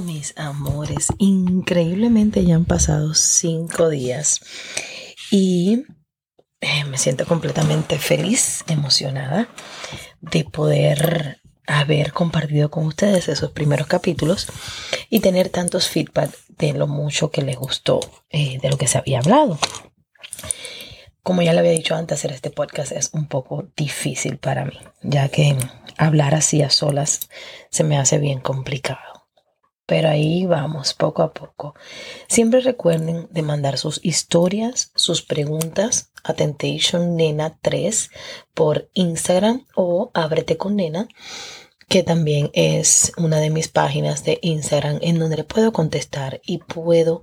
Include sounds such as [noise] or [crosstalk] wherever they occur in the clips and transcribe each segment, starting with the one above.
Mis amores, increíblemente ya han pasado cinco días y eh, me siento completamente feliz, emocionada de poder haber compartido con ustedes esos primeros capítulos y tener tantos feedback de lo mucho que les gustó eh, de lo que se había hablado. Como ya le había dicho antes, hacer este podcast es un poco difícil para mí, ya que hablar así a solas se me hace bien complicado. Pero ahí vamos, poco a poco. Siempre recuerden de mandar sus historias, sus preguntas a Temptation Nena 3 por Instagram o Ábrete con Nena, que también es una de mis páginas de Instagram en donde le puedo contestar y puedo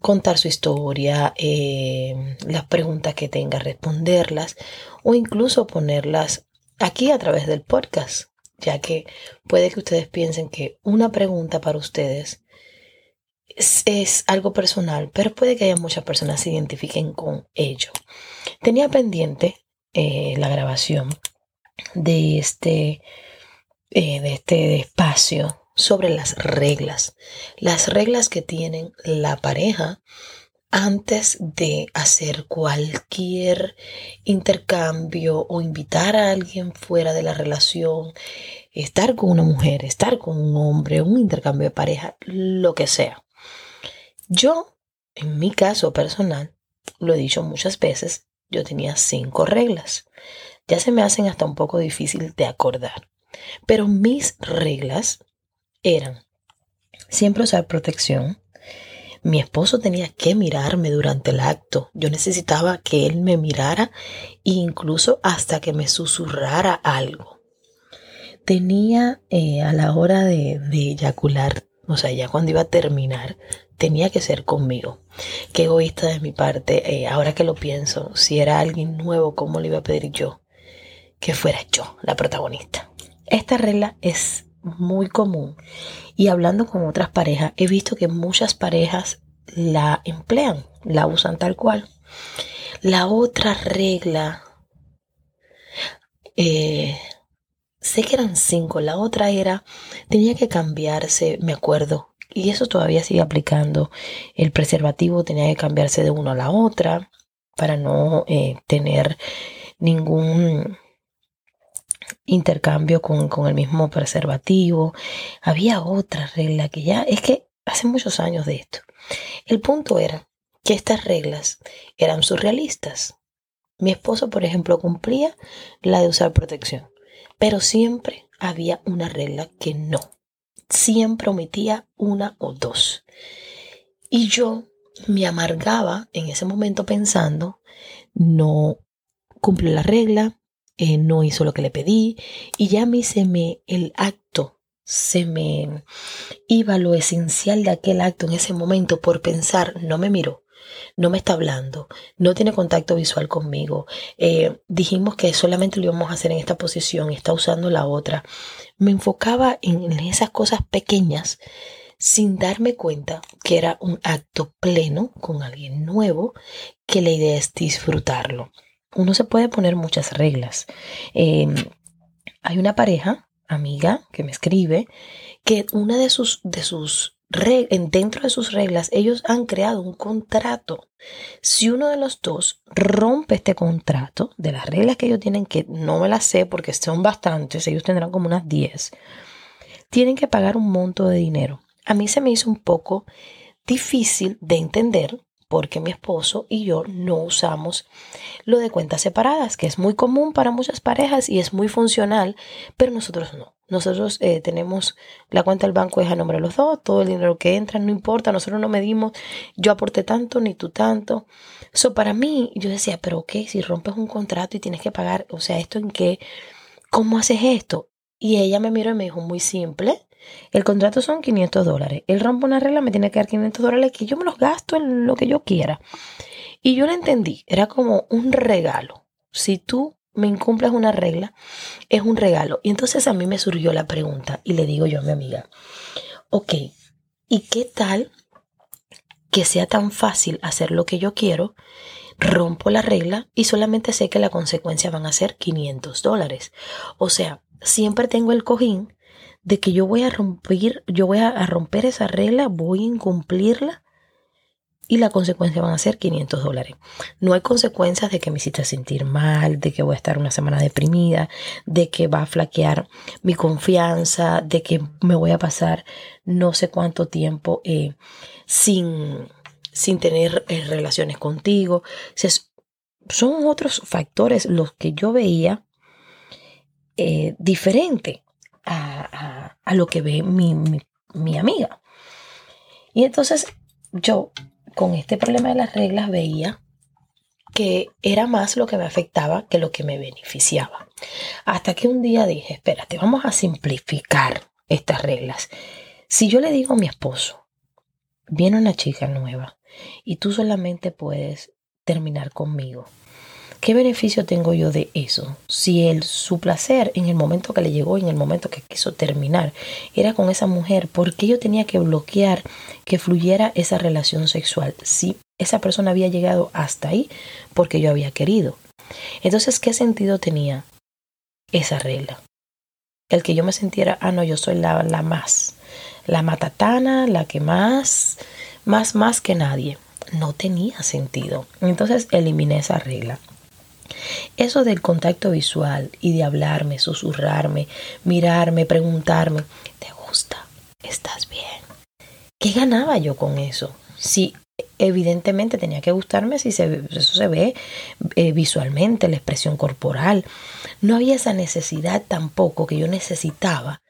contar su historia, eh, las preguntas que tenga, responderlas o incluso ponerlas aquí a través del podcast ya que puede que ustedes piensen que una pregunta para ustedes es, algo personal, pero puede que haya muchas personas se identifiquen con ello. Tenía pendiente eh, la grabación de este, eh, de este espacio sobre las reglas, las reglas que tienen la pareja antes de hacer cualquier intercambio o invitar a alguien fuera de la relación, estar con una mujer, estar con un hombre, un intercambio de pareja, lo que sea. Yo, en mi caso personal, lo he dicho muchas veces, yo tenía cinco reglas. Ya se me hacen hasta un poco difícil de acordar. Pero mis reglas eran siempre usar protección, mi esposo tenía que mirarme durante el acto. Yo necesitaba que él me mirara e incluso hasta que me susurrara algo. Tenía eh, a la hora de, eyacular, o sea, ya cuando iba a terminar, tenía que ser conmigo. Qué egoísta de mi parte. Eh, ahora que lo pienso, si era alguien nuevo, ¿cómo le iba a pedir yo que fuera yo la protagonista? Esta regla es muy común. Y hablando con otras parejas, he visto que muchas parejas la emplean, la usan tal cual. La otra regla, eh, sé que eran cinco, la otra era, tenía que cambiarse, me acuerdo, y eso todavía sigue aplicando. El preservativo tenía que cambiarse de uno a la otra para no eh, tener ningún intercambio con, con el mismo preservativo. Había otra regla que ya, es que hace muchos años de esto. El punto era que estas reglas eran surrealistas. Mi esposo, por ejemplo, cumplía la de usar protección, pero siempre había una regla que no. Siempre omitía una o dos. Y yo me amargaba en ese momento pensando, no cumple la regla, eh, no hizo lo que le pedí y ya a mí se me, el acto, se me iba lo esencial de aquel acto en ese momento por pensar, no me miró, no me está hablando, no tiene contacto visual conmigo. Eh, dijimos que solamente lo íbamos a hacer en esta posición está usando la otra. Me enfocaba en esas cosas pequeñas sin darme cuenta que era un acto pleno con alguien nuevo, que la idea es disfrutarlo uno se puede poner muchas reglas. Em, hay una pareja, amiga, que me escribe, que una de sus, de sus dentro de sus reglas, ellos han creado un contrato. Si uno de los dos rompe este contrato, de las reglas que ellos tienen, que no me las sé porque son bastantes, ellos tendrán como unas 10, tienen que pagar un monto de dinero. A mí se me hizo un poco difícil de entender porque mi esposo y yo no usamos lo de cuentas separadas, que es muy común para muchas parejas y es muy funcional, pero nosotros no. Nosotros eh, tenemos la cuenta del banco es a nombre de los dos, todo el dinero que entra, no importa, nosotros no medimos, yo aporté tanto ni tú tanto. Eso para mí, yo decía, pero ¿qué? Si rompes un contrato y tienes que pagar, o sea, ¿esto en qué? ¿Cómo haces esto? Y ella me miró y me dijo, muy simple, El contrato son 500 dólares. Él rompe una regla, me tiene que dar 500 dólares que yo me los gasto en lo que yo quiera. Y yo lo entendí, era como un regalo. Si tú me incumples una regla, es un regalo. Y entonces a mí me surgió la pregunta y le digo yo a mi amiga, ok, ¿y qué tal que sea tan fácil hacer lo que yo quiero? Rompo la regla y solamente sé que la consecuencia van a ser 500 dólares. O sea, siempre tengo el cojín de que yo voy a romper, yo voy a romper esa regla, voy a incumplirla y la consecuencia van a ser 500 dólares. No hay consecuencias de que me hiciste sentir mal, de que voy a estar una semana deprimida, de que va a flaquear mi confianza, de que me voy a pasar no sé cuánto tiempo eh, sin, sin tener eh, relaciones contigo. son otros factores los que yo veía eh, diferente a, lo que ve mi, mi amiga. Y entonces yo con este problema de las reglas veía que era más lo que me afectaba que lo que me beneficiaba. Hasta que un día dije, espérate, vamos a simplificar estas reglas. Si yo le digo a mi esposo, viene una chica nueva y tú solamente puedes terminar conmigo, ¿Qué beneficio tengo yo de eso? Si él, su placer en el momento que le llegó, en el momento que quiso terminar, era con esa mujer, ¿por qué yo tenía que bloquear que fluyera esa relación sexual? Si esa persona había llegado hasta ahí porque yo había querido. Entonces, ¿qué sentido tenía esa regla? El que yo me sintiera, ah, no, yo soy la, la más, la matatana, la que más, más, más que nadie. No tenía sentido. Entonces eliminé esa regla. Eso del contacto visual y de hablarme, susurrarme, mirarme, preguntarme, ¿te gusta? ¿Estás bien? ¿Qué ganaba yo con eso? Si evidentemente tenía que gustarme si se, eso se ve eh, visualmente, la expresión corporal. No había esa necesidad tampoco que yo necesitaba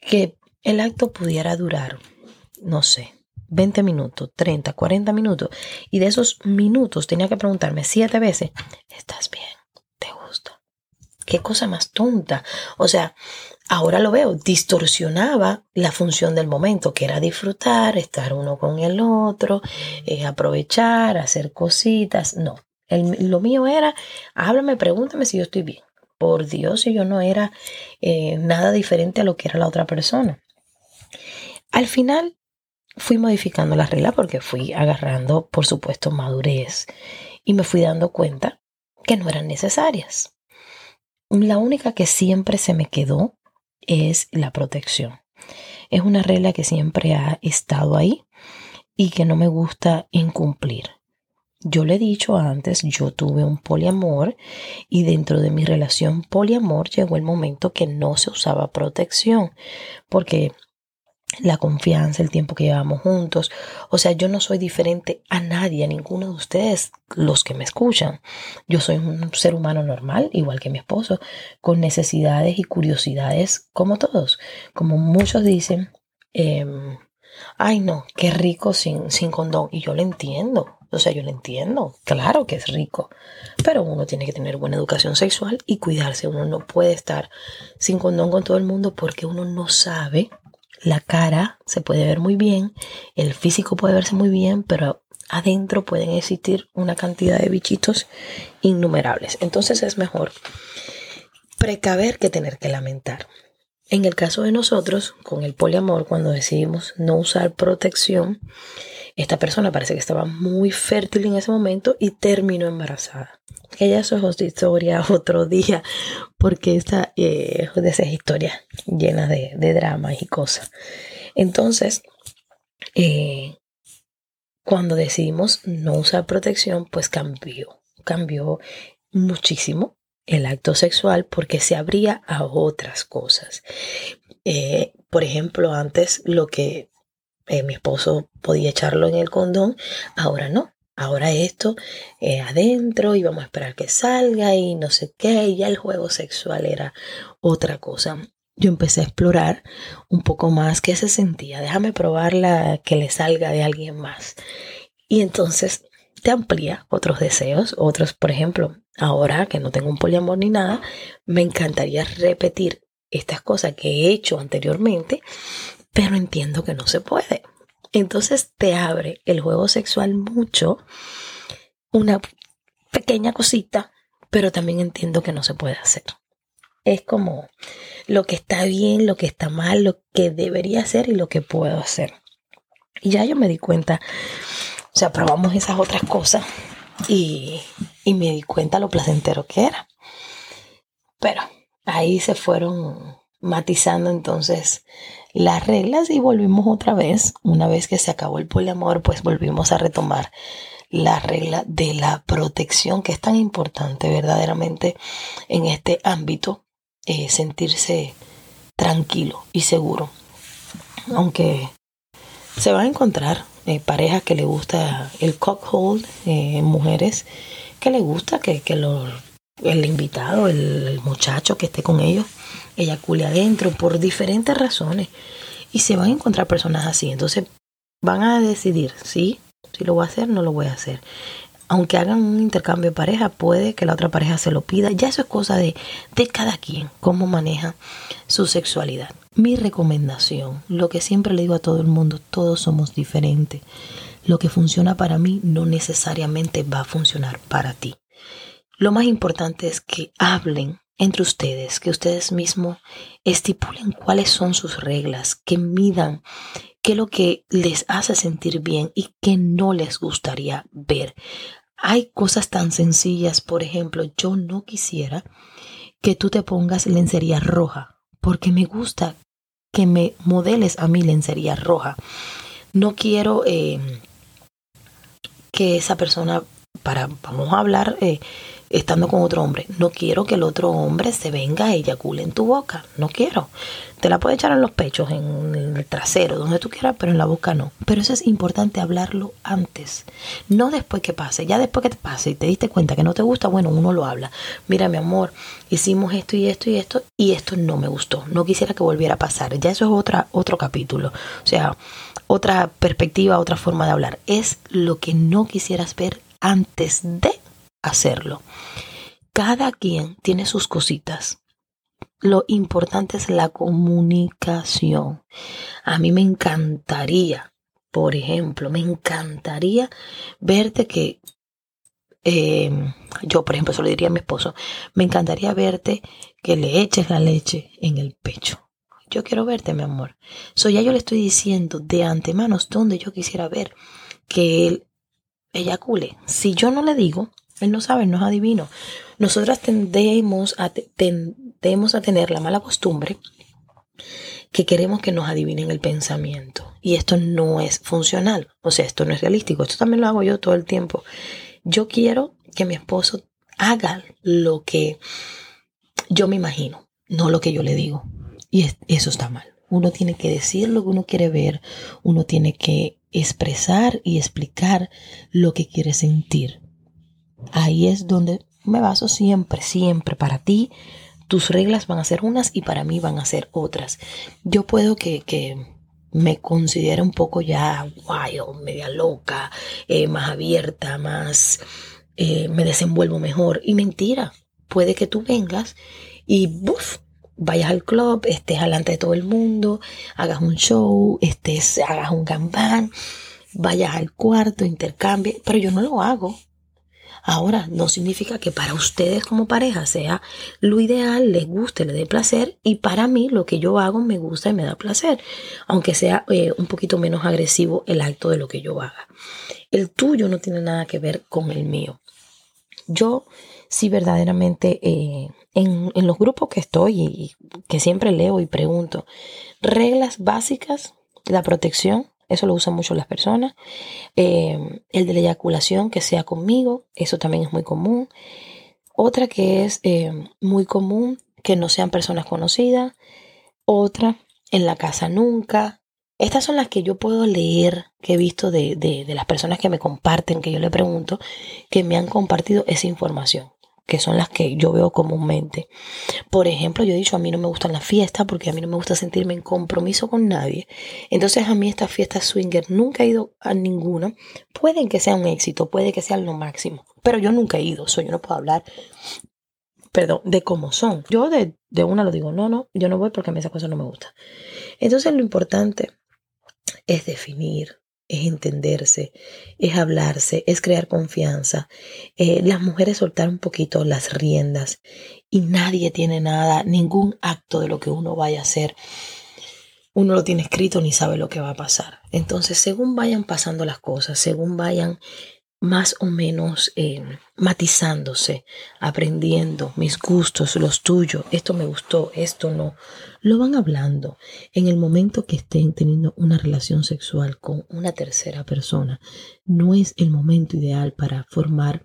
que el acto pudiera durar, no sé, 20 minutos, 30, 40 minutos. Y de esos minutos tenía que preguntarme siete veces, ¿estás bien? ¿Te gusta? Qué cosa más tonta. O sea, ahora lo veo, distorsionaba la función del momento, que era disfrutar, estar uno con el otro, eh, aprovechar, hacer cositas. No, lo mío era, háblame, pregúntame si yo estoy bien. Por Dios, si yo no era eh, nada diferente a lo que era la otra persona. Al final fui modificando las reglas porque fui agarrando, por supuesto, madurez y me fui dando cuenta que no eran necesarias. La única que siempre se me quedó es la protección. Es una regla que siempre ha estado ahí y que no me gusta incumplir. Yo le he dicho antes, yo tuve un poliamor y dentro de mi relación poliamor llegó el momento que no se usaba protección porque la confianza, el tiempo que llevamos juntos. O sea, yo no soy diferente a nadie, a ninguno de ustedes, los que me escuchan. Yo soy un ser humano normal, igual que mi esposo, con necesidades y curiosidades como todos. Como muchos dicen, em, ay no, qué rico sin, sin condón. Y yo lo entiendo. O sea, yo lo entiendo. Claro que es rico. Pero uno tiene que tener buena educación sexual y cuidarse. Uno no puede estar sin condón con todo el mundo porque uno no sabe la cara se puede ver muy bien, el físico puede verse muy bien, pero adentro pueden existir una cantidad de bichitos innumerables. Entonces es mejor precaver que tener que lamentar. En el caso de nosotros, con el poliamor, cuando decidimos no usar protección, esta persona parece que estaba muy fértil en ese momento y terminó embarazada. Ella eso es historia [laughs] otro día, porque esta eh, de esas historias llenas de, de dramas y cosas. Entonces, eh, cuando decidimos no usar protección, pues cambió, cambió muchísimo el acto sexual porque se abría a otras cosas. Eh, por ejemplo, antes lo que mi esposo podía echarlo en el condón, ahora no. Ahora esto eh, adentro y vamos a esperar que salga y no sé qué. Y ya el juego sexual era otra cosa. Yo empecé a explorar un poco más qué se sentía. Déjame probarla que le salga de alguien más. Y entonces te amplía otros deseos, otros, por ejemplo, ahora que no tengo un poliamor ni nada, me encantaría repetir estas cosas que he hecho anteriormente, pero entiendo que no se puede. Entonces te abre el juego sexual mucho, una pequeña cosita, pero también entiendo que no se puede hacer. Es como lo que está bien, lo que está mal, lo que debería hacer y lo que puedo hacer. Y ya yo me di cuenta, o sea, probamos esas otras cosas y, y me di cuenta lo placentero que era. Pero ahí se fueron matizando entonces las reglas y volvimos otra vez, una vez que se acabó el poliamor, pues volvimos a retomar la regla de la protección que es tan importante verdaderamente en este ámbito, eh, sentirse tranquilo y seguro. Aunque se van a encontrar eh, parejas que le gusta el cockhold, eh, mujeres que le gusta que, que el invitado, el muchacho que esté con ellos, eyacule adentro por diferentes razones. Y se van a encontrar personas así. Entonces van a decidir, sí, si lo voy a hacer, no lo voy a hacer. Aunque hagan un intercambio de pareja, puede que la otra pareja se lo pida. Ya eso es cosa de, de cada quien, cómo maneja su sexualidad. Mi recomendación, lo que siempre le digo a todo el mundo, todos somos diferentes. Lo que funciona para mí no necesariamente va a funcionar para ti. Lo más importante es que hablen entre ustedes, que ustedes mismos estipulen cuáles son sus reglas, que midan qué es lo que les hace sentir bien y qué no les gustaría ver. Hay cosas tan sencillas, por ejemplo, yo no quisiera que tú te pongas lencería roja, porque me gusta que me modeles a mí lencería roja. No quiero eh, que esa persona, para, vamos a hablar, eh, estando con otro hombre. No quiero que el otro hombre se venga y eyacule en tu boca. No quiero. Te la puedes echar en los pechos, en el trasero, donde tú quieras, pero en la boca no. Pero eso es importante hablarlo antes. No después que pase. Ya después que te pase y te diste cuenta que no te gusta, bueno, uno lo habla. Mira, mi amor, hicimos esto y esto y esto y esto no me gustó. No quisiera que volviera a pasar. Ya eso es otra, otro capítulo. O sea, otra perspectiva, otra forma de hablar. Es lo que no quisieras ver antes de hacerlo. Cada quien tiene sus cositas. Lo importante es la comunicación. A mí me encantaría, por ejemplo, me encantaría verte que eh, yo, por ejemplo, se lo diría a mi esposo, me encantaría verte que le eches la leche en el pecho. Yo quiero verte, mi amor. So ya yo le estoy diciendo de antemano donde yo quisiera ver que él eyacule. Si yo no le digo, él no sabe, no es adivino. Nosotras tendemos a, tendemos a tener la mala costumbre que queremos que nos adivinen el pensamiento. Y esto no es funcional. O sea, esto no es realístico. Esto también lo hago yo todo el tiempo. Yo quiero que mi esposo haga lo que yo me imagino, no lo que yo le digo. Y eso está mal. Uno tiene que decir lo que uno quiere ver. Uno tiene que expresar y explicar lo que quiere sentir. Ahí es donde me baso siempre, siempre. Para ti, tus reglas van a ser unas y para mí van a ser otras. Yo puedo que, que me considere un poco ya wild, media loca, eh, más abierta, más eh, me desenvuelvo mejor. Y mentira, puede que tú vengas y ¡buf! vayas al club, estés delante de todo el mundo, hagas un show, estés, hagas un gambán, vayas al cuarto, intercambie, pero yo no lo hago. Ahora, no significa que para ustedes como pareja sea lo ideal, les guste, les dé placer y para mí lo que yo hago me gusta y me da placer, aunque sea eh, un poquito menos agresivo el acto de lo que yo haga. El tuyo no tiene nada que ver con el mío. Yo sí verdaderamente eh, en, en los grupos que estoy y que siempre leo y pregunto, reglas básicas, la protección, eso lo usan mucho las personas. Eh, el de la eyaculación, que sea conmigo, eso también es muy común. Otra que es eh, muy común, que no sean personas conocidas. Otra, en la casa nunca. Estas son las que yo puedo leer, que he visto de, de, de las personas que me comparten, que yo le pregunto, que me han compartido esa información que son las que yo veo comúnmente. Por ejemplo, yo he dicho, a mí no me gustan las fiestas porque a mí no me gusta sentirme en compromiso con nadie. Entonces a mí estas fiestas swinger nunca he ido a ninguna. Pueden que sea un éxito, puede que sea lo máximo, pero yo nunca he ido, so yo no puedo hablar perdón, de cómo son. Yo de, de una lo digo, no, no, yo no voy porque a mí esa cosa no me gusta. Entonces lo importante es definir, es entenderse, es hablarse, es crear confianza. Eh, las mujeres soltar un poquito las riendas y nadie tiene nada, ningún acto de lo que uno vaya a hacer. Uno lo tiene escrito ni sabe lo que va a pasar. Entonces, según vayan pasando las cosas, según vayan más o menos eh, matizándose, aprendiendo mis gustos, los tuyos, esto me gustó, esto no, lo van hablando. En el momento que estén teniendo una relación sexual con una tercera persona, no es el momento ideal para formar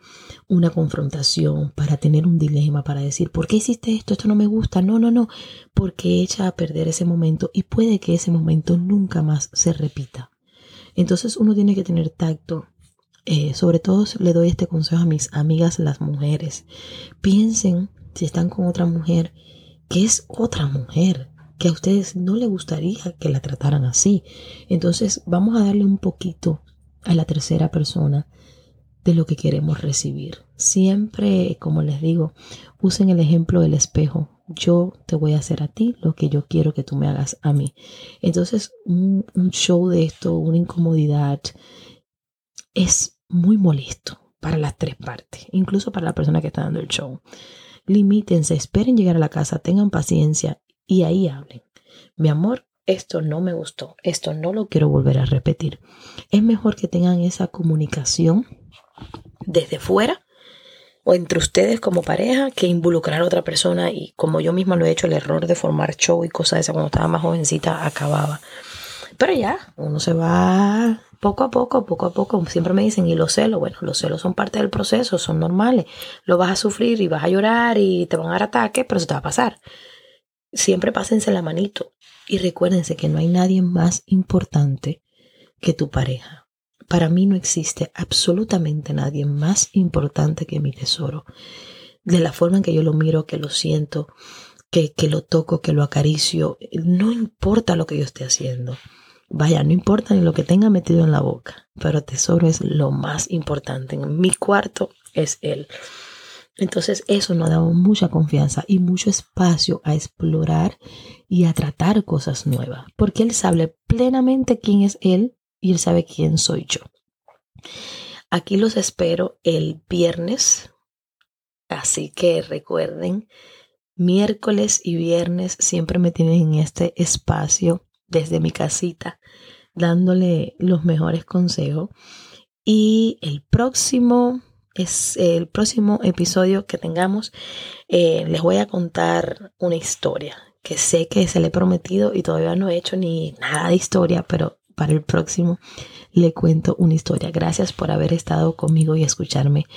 una confrontación, para tener un dilema, para decir, ¿por qué hiciste esto? Esto no me gusta. No, no, no, porque echa a perder ese momento y puede que ese momento nunca más se repita. Entonces uno tiene que tener tacto, eh, sobre todo le doy este consejo a mis amigas las mujeres. Piensen si están con otra mujer, que es otra mujer, que a ustedes no les gustaría que la trataran así. Entonces vamos a darle un poquito a la tercera persona de lo que queremos recibir. Siempre, como les digo, usen el ejemplo del espejo. Yo te voy a hacer a ti lo que yo quiero que tú me hagas a mí. Entonces, un show de esto, una incomodidad, es muy molesto para las tres partes, incluso para la persona que está dando el show. Limítense, esperen llegar a la casa, tengan paciencia y ahí hablen. Mi amor, esto no me gustó, esto no lo quiero volver a repetir. Es mejor que tengan esa comunicación desde fuera o entre ustedes como pareja que involucrar a otra persona y como yo misma lo he hecho, el error de formar show y cosas de esas cuando estaba más jovencita acababa. Pero ya, uno se va poco a poco, poco a poco, siempre me dicen, y los celos, bueno, los celos son parte del proceso, son normales, lo vas a sufrir y vas a llorar y te van a dar ataques, pero eso te va a pasar. Siempre pásense la manito y recuérdense que no hay nadie más importante que tu pareja. Para mí no existe absolutamente nadie más importante que mi tesoro. De la forma en que yo lo miro, que lo siento, que, que lo toco, que lo acaricio, no importa lo que yo esté haciendo. Vaya, no importa ni lo que tenga metido en la boca, pero tesoro es lo más importante. Mi cuarto es él. Entonces eso nos da mucha confianza y mucho espacio a explorar y a tratar cosas nuevas, porque él sabe plenamente quién es él y él sabe quién soy yo. Aquí los espero el viernes, así que recuerden, miércoles y viernes siempre me tienen en este espacio desde mi casita dándole los mejores consejos. Y el próximo es el próximo episodio que tengamos. Eh, les voy a contar una historia que sé que se le he prometido y todavía no he hecho ni nada de historia, pero para el próximo le cuento una historia. Gracias por haber estado conmigo y escucharme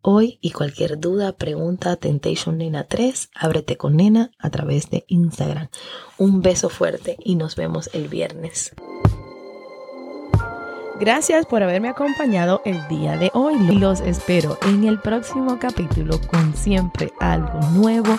hoy y cualquier duda, pregunta, Temptation Nena 3, ábrete con Nena a través de Instagram. Un beso fuerte y nos vemos el viernes. Gracias por haberme acompañado el día de hoy. Los espero en el próximo capítulo con siempre algo nuevo